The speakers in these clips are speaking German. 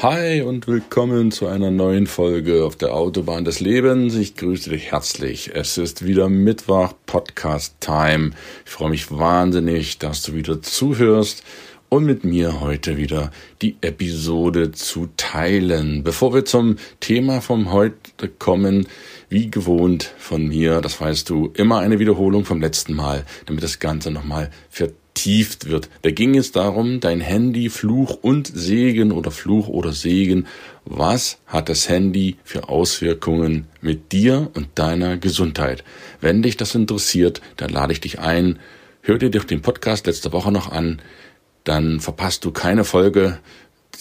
Hi und willkommen zu einer neuen Folge auf der Autobahn des Lebens. Ich grüße dich herzlich. Es ist wieder Mittwoch, Podcast Time. Ich freue mich wahnsinnig, dass du wieder zuhörst und mit mir heute wieder die Episode zu teilen. Bevor wir zum Thema vom heute kommen, wie gewohnt von mir, das weißt du, immer eine Wiederholung vom letzten Mal, damit das Ganze nochmal vertieft vertieft wird. Da ging es darum, dein Handy Fluch und Segen oder Fluch oder Segen. Was hat das Handy für Auswirkungen mit dir und deiner Gesundheit? Wenn dich das interessiert, dann lade ich dich ein. Hör dir den Podcast letzte Woche noch an. Dann verpasst du keine Folge.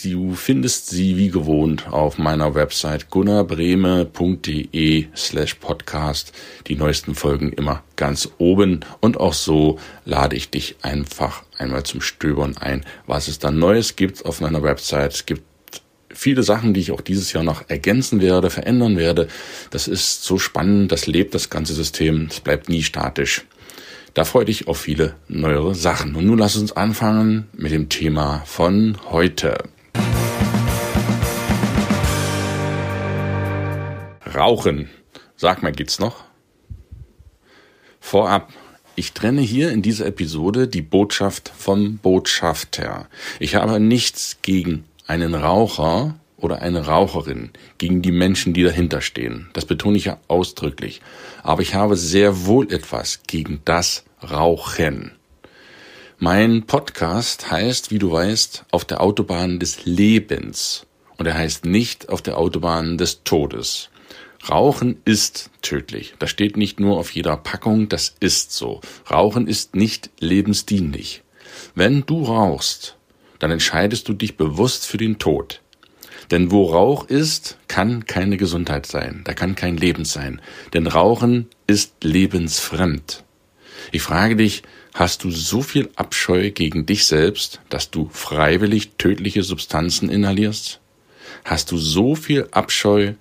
Du findest sie wie gewohnt auf meiner Website gunnarbreme.de slash podcast. Die neuesten Folgen immer ganz oben. Und auch so lade ich dich einfach einmal zum Stöbern ein, was es dann Neues gibt auf meiner Website. Es gibt viele Sachen, die ich auch dieses Jahr noch ergänzen werde, verändern werde. Das ist so spannend, das lebt das ganze System, es bleibt nie statisch. Da freue ich auf viele neuere Sachen. Und nun lass uns anfangen mit dem Thema von heute. Rauchen. Sag mal, geht's noch? Vorab, ich trenne hier in dieser Episode die Botschaft vom Botschafter. Ich habe nichts gegen einen Raucher oder eine Raucherin, gegen die Menschen, die dahinter stehen. Das betone ich ja ausdrücklich. Aber ich habe sehr wohl etwas gegen das Rauchen. Mein Podcast heißt, wie du weißt, auf der Autobahn des Lebens. Und er heißt nicht auf der Autobahn des Todes. Rauchen ist tödlich. Das steht nicht nur auf jeder Packung, das ist so. Rauchen ist nicht lebensdienlich. Wenn du rauchst, dann entscheidest du dich bewusst für den Tod. Denn wo Rauch ist, kann keine Gesundheit sein, da kann kein Leben sein. Denn Rauchen ist lebensfremd. Ich frage dich, hast du so viel Abscheu gegen dich selbst, dass du freiwillig tödliche Substanzen inhalierst? Hast du so viel Abscheu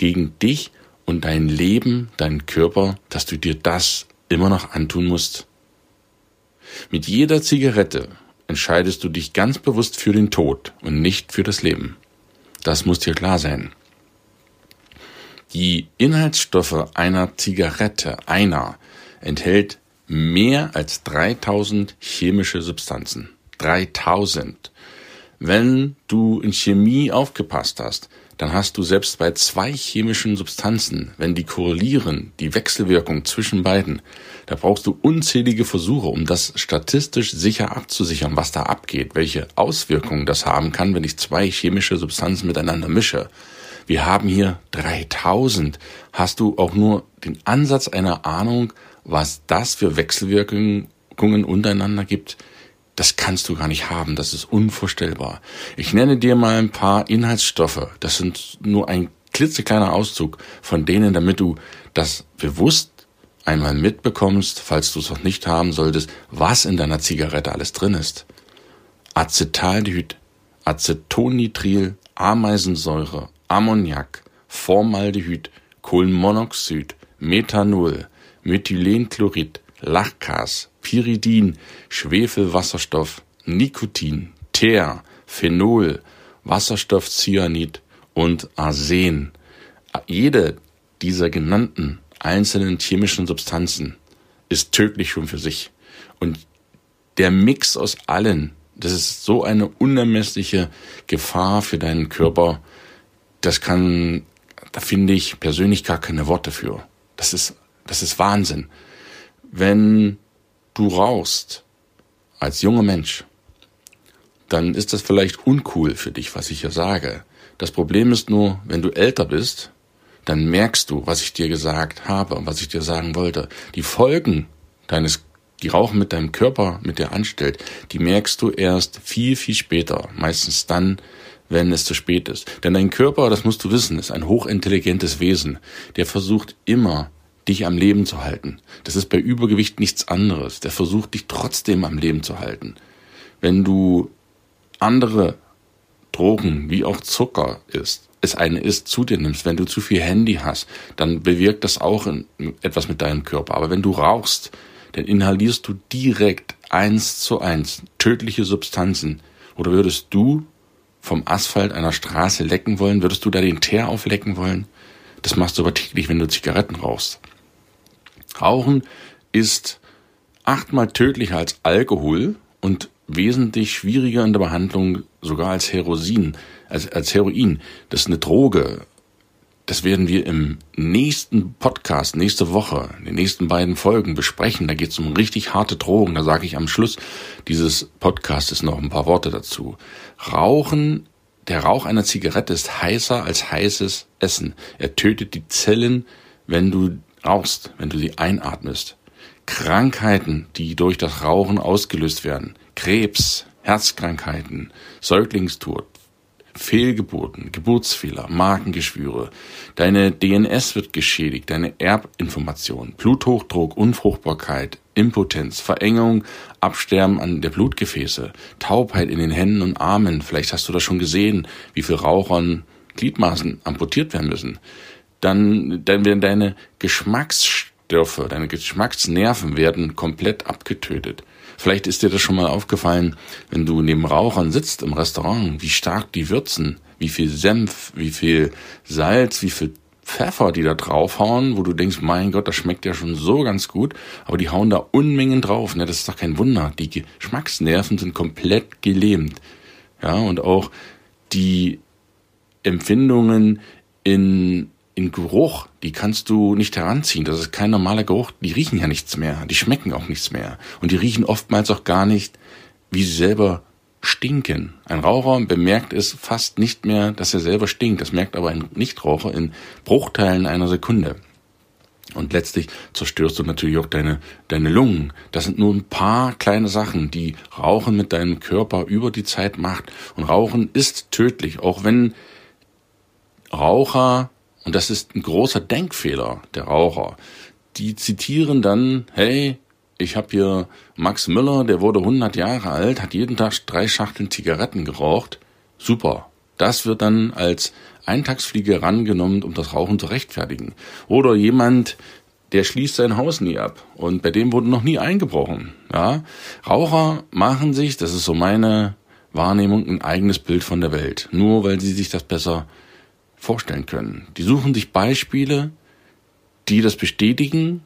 gegen dich und dein Leben, deinen Körper, dass du dir das immer noch antun musst? Mit jeder Zigarette entscheidest du dich ganz bewusst für den Tod und nicht für das Leben. Das muss dir klar sein. Die Inhaltsstoffe einer Zigarette, einer, enthält mehr als 3000 chemische Substanzen. 3000. Wenn du in Chemie aufgepasst hast, dann hast du selbst bei zwei chemischen Substanzen, wenn die korrelieren, die Wechselwirkung zwischen beiden, da brauchst du unzählige Versuche, um das statistisch sicher abzusichern, was da abgeht, welche Auswirkungen das haben kann, wenn ich zwei chemische Substanzen miteinander mische. Wir haben hier 3000. Hast du auch nur den Ansatz einer Ahnung, was das für Wechselwirkungen untereinander gibt? Das kannst du gar nicht haben, das ist unvorstellbar. Ich nenne dir mal ein paar Inhaltsstoffe, das sind nur ein klitzekleiner Auszug von denen, damit du das bewusst einmal mitbekommst, falls du es noch nicht haben solltest, was in deiner Zigarette alles drin ist. Acetaldehyd, Acetonitril, Ameisensäure, Ammoniak, Formaldehyd, Kohlenmonoxid, Methanol, Methylenchlorid, Lachgas, Pyridin, Schwefelwasserstoff, Nikotin, Teer, Phenol, Wasserstoffcyanid und Arsen. Jede dieser genannten einzelnen chemischen Substanzen ist tödlich schon für sich. Und der Mix aus allen, das ist so eine unermessliche Gefahr für deinen Körper, das kann, da finde ich persönlich gar keine Worte für. Das ist, das ist Wahnsinn. Wenn du rauchst als junger Mensch, dann ist das vielleicht uncool für dich, was ich hier sage. Das Problem ist nur, wenn du älter bist, dann merkst du, was ich dir gesagt habe und was ich dir sagen wollte. Die Folgen deines, die Rauchen mit deinem Körper, mit dir anstellt, die merkst du erst viel, viel später. Meistens dann, wenn es zu spät ist. Denn dein Körper, das musst du wissen, ist ein hochintelligentes Wesen. Der versucht immer, dich am Leben zu halten. Das ist bei Übergewicht nichts anderes. Der versucht dich trotzdem am Leben zu halten. Wenn du andere Drogen wie auch Zucker isst, es eine ist, zu dir nimmst, wenn du zu viel Handy hast, dann bewirkt das auch in, etwas mit deinem Körper. Aber wenn du rauchst, dann inhalierst du direkt eins zu eins tödliche Substanzen. Oder würdest du vom Asphalt einer Straße lecken wollen? Würdest du da den Teer auflecken wollen? Das machst du aber täglich, wenn du Zigaretten rauchst. Rauchen ist achtmal tödlicher als Alkohol und wesentlich schwieriger in der Behandlung sogar als Heroin, als, als Heroin. Das ist eine Droge. Das werden wir im nächsten Podcast, nächste Woche, in den nächsten beiden Folgen besprechen. Da geht es um richtig harte Drogen. Da sage ich am Schluss dieses Podcasts noch ein paar Worte dazu. Rauchen, der Rauch einer Zigarette ist heißer als heißes Essen. Er tötet die Zellen, wenn du rauchst, wenn du sie einatmest. Krankheiten, die durch das Rauchen ausgelöst werden. Krebs, Herzkrankheiten, Säuglingstod, Fehlgeburten, Geburtsfehler, Magengeschwüre. Deine DNS wird geschädigt, deine Erbinformation, Bluthochdruck, Unfruchtbarkeit, Impotenz, Verengung, Absterben an der Blutgefäße, Taubheit in den Händen und Armen. Vielleicht hast du das schon gesehen, wie viel Rauchern Gliedmaßen amputiert werden müssen. Dann, dann werden deine Geschmacksstoffe, deine Geschmacksnerven werden komplett abgetötet. Vielleicht ist dir das schon mal aufgefallen, wenn du neben Rauchern sitzt im Restaurant, wie stark die würzen, wie viel Senf, wie viel Salz, wie viel Pfeffer die da draufhauen, wo du denkst, mein Gott, das schmeckt ja schon so ganz gut, aber die hauen da Unmengen drauf. Ne? Das ist doch kein Wunder. Die Geschmacksnerven sind komplett gelähmt. Ja, und auch die Empfindungen in in Geruch, die kannst du nicht heranziehen. Das ist kein normaler Geruch. Die riechen ja nichts mehr. Die schmecken auch nichts mehr. Und die riechen oftmals auch gar nicht, wie sie selber stinken. Ein Raucher bemerkt es fast nicht mehr, dass er selber stinkt. Das merkt aber ein Nichtraucher in Bruchteilen einer Sekunde. Und letztlich zerstörst du natürlich auch deine, deine Lungen. Das sind nur ein paar kleine Sachen, die Rauchen mit deinem Körper über die Zeit macht. Und Rauchen ist tödlich, auch wenn Raucher und das ist ein großer Denkfehler der Raucher. Die zitieren dann, hey, ich habe hier Max Müller, der wurde 100 Jahre alt, hat jeden Tag drei Schachteln Zigaretten geraucht. Super. Das wird dann als Eintagsfliege rangenommen, um das Rauchen zu rechtfertigen. Oder jemand, der schließt sein Haus nie ab und bei dem wurde noch nie eingebrochen. Ja, Raucher machen sich, das ist so meine Wahrnehmung, ein eigenes Bild von der Welt, nur weil sie sich das besser vorstellen können. Die suchen sich Beispiele, die das bestätigen,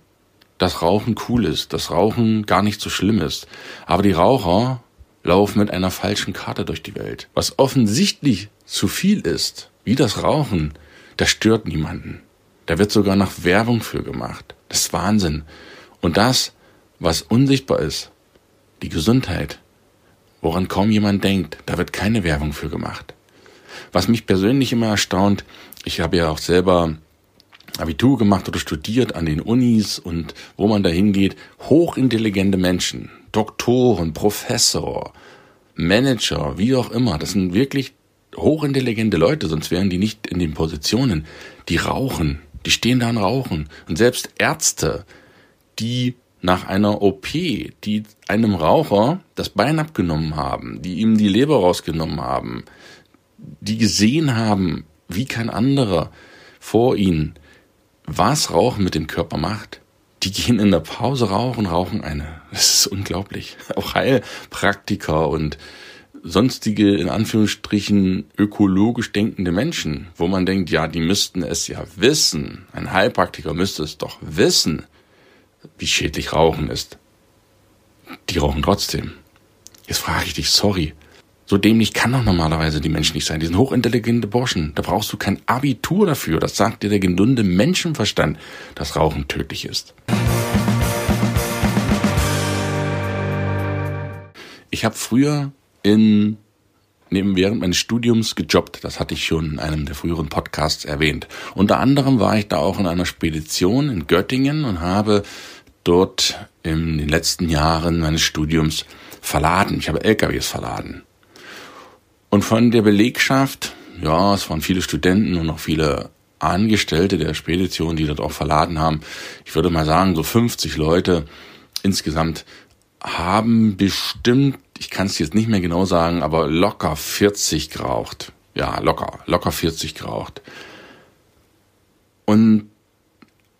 dass Rauchen cool ist, dass Rauchen gar nicht so schlimm ist. Aber die Raucher laufen mit einer falschen Karte durch die Welt. Was offensichtlich zu viel ist, wie das Rauchen, das stört niemanden. Da wird sogar noch Werbung für gemacht. Das ist Wahnsinn. Und das, was unsichtbar ist, die Gesundheit, woran kaum jemand denkt, da wird keine Werbung für gemacht. Was mich persönlich immer erstaunt, ich habe ja auch selber Abitur gemacht oder studiert an den Unis und wo man da hingeht, hochintelligente Menschen, Doktoren, Professor, Manager, wie auch immer, das sind wirklich hochintelligente Leute, sonst wären die nicht in den Positionen. Die rauchen, die stehen da und rauchen. Und selbst Ärzte, die nach einer OP, die einem Raucher das Bein abgenommen haben, die ihm die Leber rausgenommen haben, die gesehen haben, wie kein anderer vor ihnen, was Rauchen mit dem Körper macht. Die gehen in der Pause rauchen, rauchen eine. Das ist unglaublich. Auch Heilpraktiker und sonstige, in Anführungsstrichen, ökologisch denkende Menschen, wo man denkt, ja, die müssten es ja wissen. Ein Heilpraktiker müsste es doch wissen, wie schädlich Rauchen ist. Die rauchen trotzdem. Jetzt frage ich dich, sorry, so dämlich kann doch normalerweise die Menschen nicht sein. Die sind hochintelligente Burschen. Da brauchst du kein Abitur dafür. Das sagt dir der gesunde Menschenverstand, dass Rauchen tödlich ist. Ich habe früher in neben während meines Studiums gejobbt. Das hatte ich schon in einem der früheren Podcasts erwähnt. Unter anderem war ich da auch in einer Spedition in Göttingen und habe dort in den letzten Jahren meines Studiums verladen. Ich habe LKWs verladen. Und von der Belegschaft, ja, es waren viele Studenten und auch viele Angestellte der Spedition, die dort auch verladen haben. Ich würde mal sagen, so 50 Leute insgesamt haben bestimmt, ich kann es jetzt nicht mehr genau sagen, aber locker 40 geraucht. Ja, locker, locker 40 geraucht. Und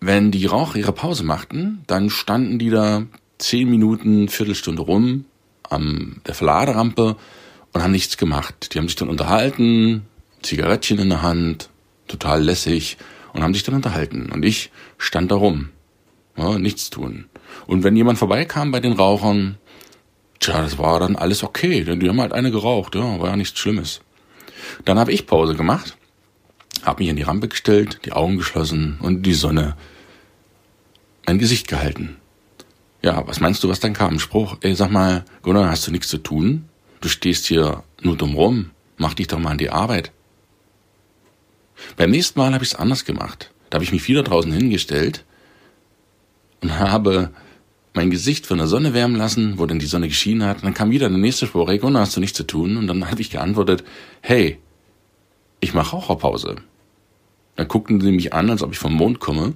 wenn die Raucher ihre Pause machten, dann standen die da zehn Minuten, Viertelstunde rum an der Verladerampe und haben nichts gemacht. Die haben sich dann unterhalten, Zigarettchen in der Hand, total lässig und haben sich dann unterhalten. Und ich stand da rum, ja, nichts tun. Und wenn jemand vorbeikam bei den Rauchern, tja, das war dann alles okay, denn die haben halt eine geraucht, ja, war ja nichts Schlimmes. Dann habe ich Pause gemacht, habe mich in die Rampe gestellt, die Augen geschlossen und die Sonne mein Gesicht gehalten. Ja, was meinst du, was dann kam? Spruch, ey, sag mal, Gunnar, hast du nichts zu tun? Du stehst hier nur dumm rum. Mach dich doch mal an die Arbeit. Beim nächsten Mal habe ich es anders gemacht. Da habe ich mich wieder draußen hingestellt und habe mein Gesicht von der Sonne wärmen lassen, wo dann die Sonne geschienen hat. Und dann kam wieder der nächste Spruch, hey Gunnar, hast du nichts zu tun? Und dann habe ich geantwortet, hey, ich mache Raucherpause. Dann guckten sie mich an, als ob ich vom Mond komme.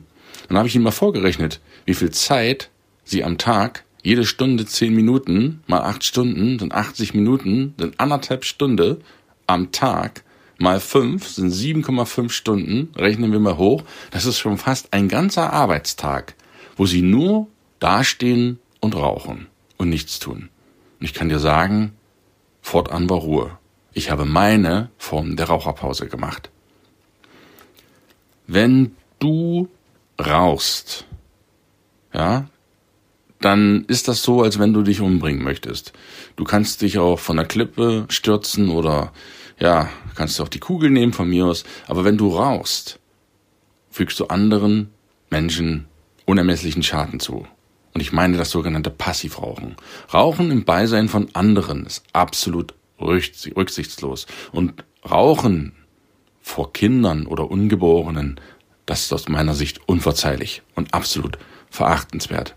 Dann habe ich ihnen mal vorgerechnet, wie viel Zeit sie am Tag, jede Stunde zehn Minuten, mal acht Stunden, sind 80 Minuten, sind anderthalb Stunde am Tag, mal fünf, sind 7,5 Stunden, rechnen wir mal hoch. Das ist schon fast ein ganzer Arbeitstag, wo sie nur dastehen und rauchen und nichts tun. Und ich kann dir sagen, fortan war Ruhe. Ich habe meine Form der Raucherpause gemacht. Wenn du rauchst, ja, dann ist das so, als wenn du dich umbringen möchtest. Du kannst dich auch von der Klippe stürzen oder ja, kannst auch die Kugel nehmen von mir aus. Aber wenn du rauchst, fügst du anderen Menschen unermesslichen Schaden zu. Und ich meine das sogenannte Passivrauchen. Rauchen im Beisein von anderen ist absolut rücksichtslos. Und Rauchen vor Kindern oder Ungeborenen, das ist aus meiner Sicht unverzeihlich und absolut verachtenswert.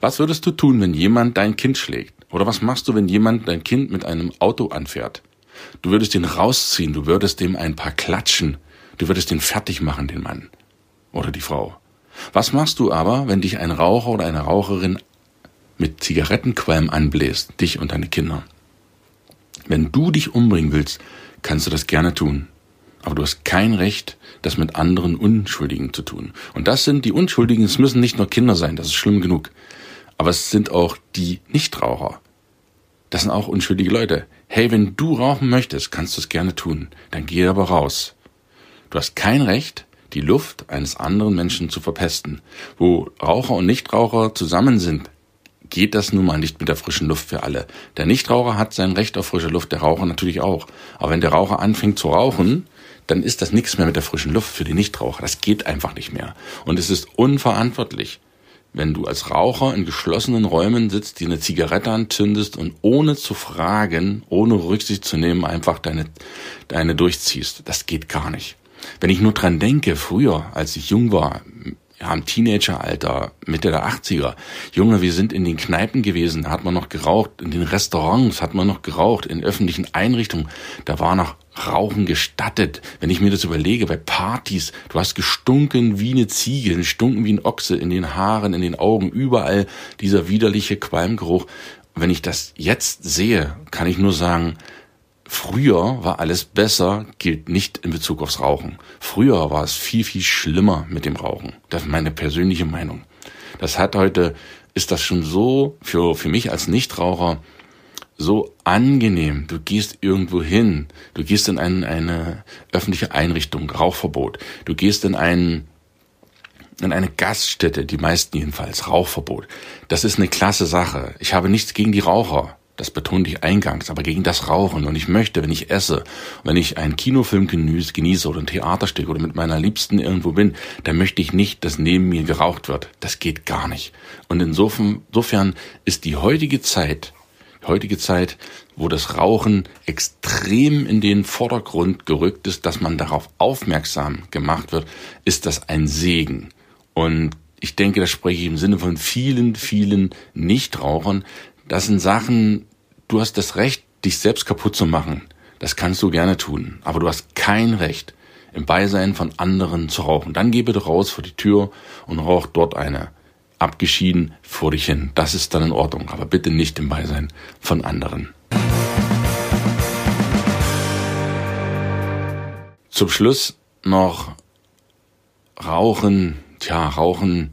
Was würdest du tun, wenn jemand dein Kind schlägt? Oder was machst du, wenn jemand dein Kind mit einem Auto anfährt? Du würdest ihn rausziehen, du würdest dem ein paar klatschen, du würdest ihn fertig machen, den Mann oder die Frau. Was machst du aber, wenn dich ein Raucher oder eine Raucherin mit Zigarettenqualm anbläst, dich und deine Kinder? Wenn du dich umbringen willst, kannst du das gerne tun. Aber du hast kein Recht, das mit anderen Unschuldigen zu tun. Und das sind die Unschuldigen, es müssen nicht nur Kinder sein, das ist schlimm genug. Aber es sind auch die Nichtraucher. Das sind auch unschuldige Leute. Hey, wenn du rauchen möchtest, kannst du es gerne tun. Dann geh aber raus. Du hast kein Recht, die Luft eines anderen Menschen zu verpesten. Wo Raucher und Nichtraucher zusammen sind, geht das nun mal nicht mit der frischen Luft für alle. Der Nichtraucher hat sein Recht auf frische Luft, der Raucher natürlich auch. Aber wenn der Raucher anfängt zu rauchen, dann ist das nichts mehr mit der frischen Luft für die Nichtraucher. Das geht einfach nicht mehr. Und es ist unverantwortlich, wenn du als Raucher in geschlossenen Räumen sitzt, die eine Zigarette anzündest und ohne zu fragen, ohne Rücksicht zu nehmen, einfach deine, deine durchziehst. Das geht gar nicht. Wenn ich nur dran denke, früher, als ich jung war, ja, im Teenageralter, Mitte der 80er. Junge, wir sind in den Kneipen gewesen, da hat man noch geraucht, in den Restaurants hat man noch geraucht, in öffentlichen Einrichtungen, da war noch Rauchen gestattet. Wenn ich mir das überlege, bei Partys, du hast gestunken wie eine Ziege, gestunken wie ein Ochse, in den Haaren, in den Augen, überall dieser widerliche Qualmgeruch. Wenn ich das jetzt sehe, kann ich nur sagen, Früher war alles besser, gilt nicht in Bezug aufs Rauchen. Früher war es viel, viel schlimmer mit dem Rauchen. Das ist meine persönliche Meinung. Das hat heute, ist das schon so für, für mich als Nichtraucher so angenehm. Du gehst irgendwo hin, du gehst in ein, eine öffentliche Einrichtung, Rauchverbot. Du gehst in einen in eine Gaststätte, die meisten jedenfalls, Rauchverbot. Das ist eine klasse Sache. Ich habe nichts gegen die Raucher. Das betonte ich eingangs, aber gegen das Rauchen. Und ich möchte, wenn ich esse, wenn ich einen Kinofilm genieße oder ein Theaterstück oder mit meiner Liebsten irgendwo bin, dann möchte ich nicht, dass neben mir geraucht wird. Das geht gar nicht. Und insofern, ist die heutige Zeit, die heutige Zeit, wo das Rauchen extrem in den Vordergrund gerückt ist, dass man darauf aufmerksam gemacht wird, ist das ein Segen. Und ich denke, das spreche ich im Sinne von vielen, vielen Nichtrauchern, das sind Sachen, du hast das Recht, dich selbst kaputt zu machen. Das kannst du gerne tun. Aber du hast kein Recht, im Beisein von anderen zu rauchen. Dann geh bitte raus vor die Tür und rauch dort eine. Abgeschieden vor dich hin. Das ist dann in Ordnung, aber bitte nicht im Beisein von anderen. Zum Schluss noch Rauchen, tja, Rauchen,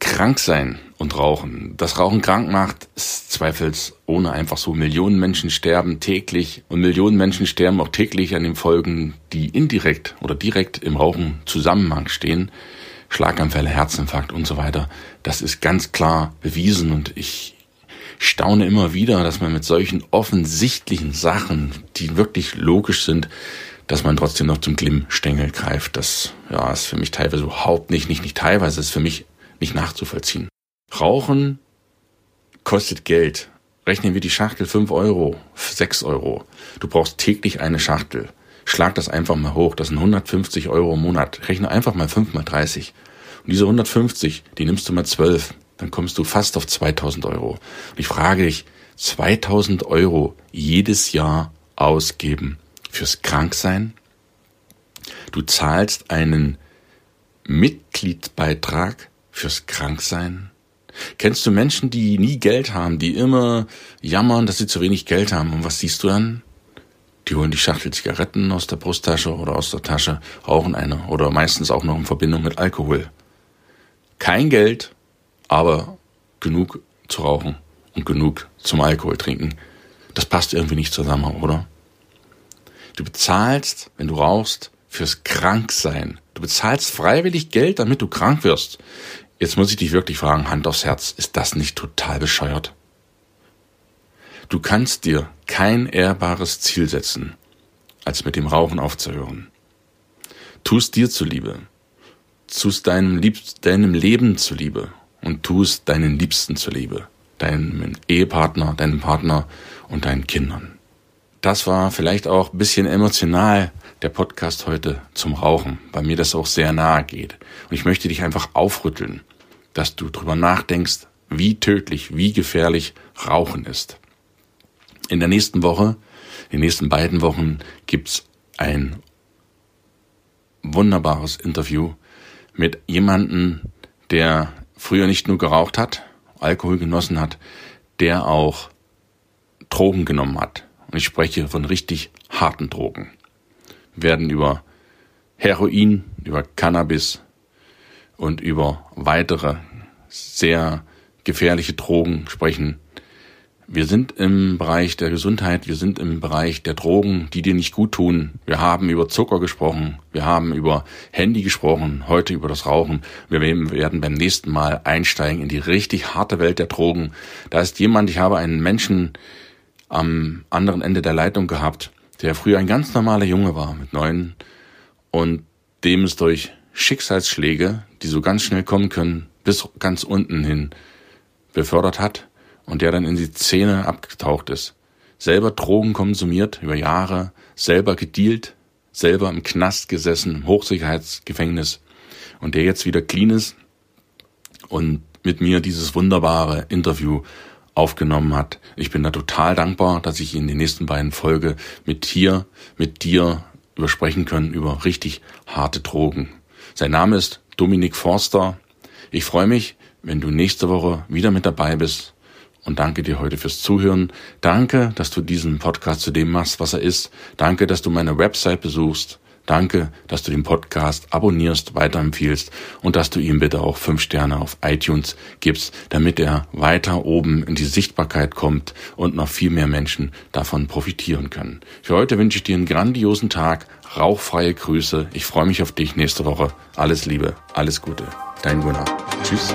krank sein und Rauchen. Das Rauchen krank macht, ist zweifelsohne einfach so. Millionen Menschen sterben täglich und Millionen Menschen sterben auch täglich an den Folgen, die indirekt oder direkt im Rauchen Zusammenhang stehen. Schlaganfälle, Herzinfarkt und so weiter. Das ist ganz klar bewiesen und ich staune immer wieder, dass man mit solchen offensichtlichen Sachen, die wirklich logisch sind, dass man trotzdem noch zum Glimmstängel greift. Das ja, ist für mich teilweise überhaupt nicht, nicht, nicht teilweise, ist für mich nicht nachzuvollziehen. Rauchen kostet Geld. Rechnen wir die Schachtel 5 Euro, 6 Euro. Du brauchst täglich eine Schachtel. Schlag das einfach mal hoch. Das sind 150 Euro im Monat. Rechne einfach mal 5 mal 30. Und diese 150, die nimmst du mal 12. Dann kommst du fast auf 2000 Euro. Und ich frage dich, 2000 Euro jedes Jahr ausgeben fürs Kranksein? Du zahlst einen Mitgliedsbeitrag fürs Kranksein? Kennst du Menschen, die nie Geld haben, die immer jammern, dass sie zu wenig Geld haben? Und was siehst du dann? Die holen die Schachtel Zigaretten aus der Brusttasche oder aus der Tasche, rauchen eine oder meistens auch noch in Verbindung mit Alkohol. Kein Geld, aber genug zu rauchen und genug zum Alkohol trinken. Das passt irgendwie nicht zusammen, oder? Du bezahlst, wenn du rauchst, fürs Kranksein. Du bezahlst freiwillig Geld, damit du krank wirst. Jetzt muss ich dich wirklich fragen, Hand aufs Herz, ist das nicht total bescheuert? Du kannst dir kein ehrbares Ziel setzen, als mit dem Rauchen aufzuhören. Tust dir zuliebe, tust deinem, Lieb deinem Leben zuliebe und tust deinen Liebsten zuliebe, deinem Ehepartner, deinem Partner und deinen Kindern. Das war vielleicht auch ein bisschen emotional, der Podcast heute zum Rauchen, weil mir das auch sehr nahe geht. Und ich möchte dich einfach aufrütteln, dass du drüber nachdenkst, wie tödlich, wie gefährlich Rauchen ist. In der nächsten Woche, in den nächsten beiden Wochen gibt's ein wunderbares Interview mit jemandem, der früher nicht nur geraucht hat, Alkohol genossen hat, der auch Drogen genommen hat. Und ich spreche von richtig harten Drogen werden über Heroin, über Cannabis und über weitere sehr gefährliche Drogen sprechen. Wir sind im Bereich der Gesundheit, wir sind im Bereich der Drogen, die dir nicht gut tun. Wir haben über Zucker gesprochen, wir haben über Handy gesprochen, heute über das Rauchen. Wir werden beim nächsten Mal einsteigen in die richtig harte Welt der Drogen. Da ist jemand, ich habe einen Menschen am anderen Ende der Leitung gehabt, der früher ein ganz normaler Junge war mit neun und dem es durch Schicksalsschläge, die so ganz schnell kommen können, bis ganz unten hin befördert hat und der dann in die Szene abgetaucht ist. Selber Drogen konsumiert über Jahre, selber gedealt, selber im Knast gesessen, im Hochsicherheitsgefängnis und der jetzt wieder clean ist und mit mir dieses wunderbare Interview aufgenommen hat. Ich bin da total dankbar, dass ich in den nächsten beiden Folge mit hier, mit dir übersprechen können über richtig harte Drogen. Sein Name ist Dominik Forster. Ich freue mich, wenn du nächste Woche wieder mit dabei bist und danke dir heute fürs Zuhören. Danke, dass du diesen Podcast zu dem machst, was er ist. Danke, dass du meine Website besuchst. Danke, dass du den Podcast abonnierst, weiterempfiehlst und dass du ihm bitte auch fünf Sterne auf iTunes gibst, damit er weiter oben in die Sichtbarkeit kommt und noch viel mehr Menschen davon profitieren können. Für heute wünsche ich dir einen grandiosen Tag, rauchfreie Grüße. Ich freue mich auf dich nächste Woche. Alles Liebe, alles Gute. Dein Gunnar. Tschüss.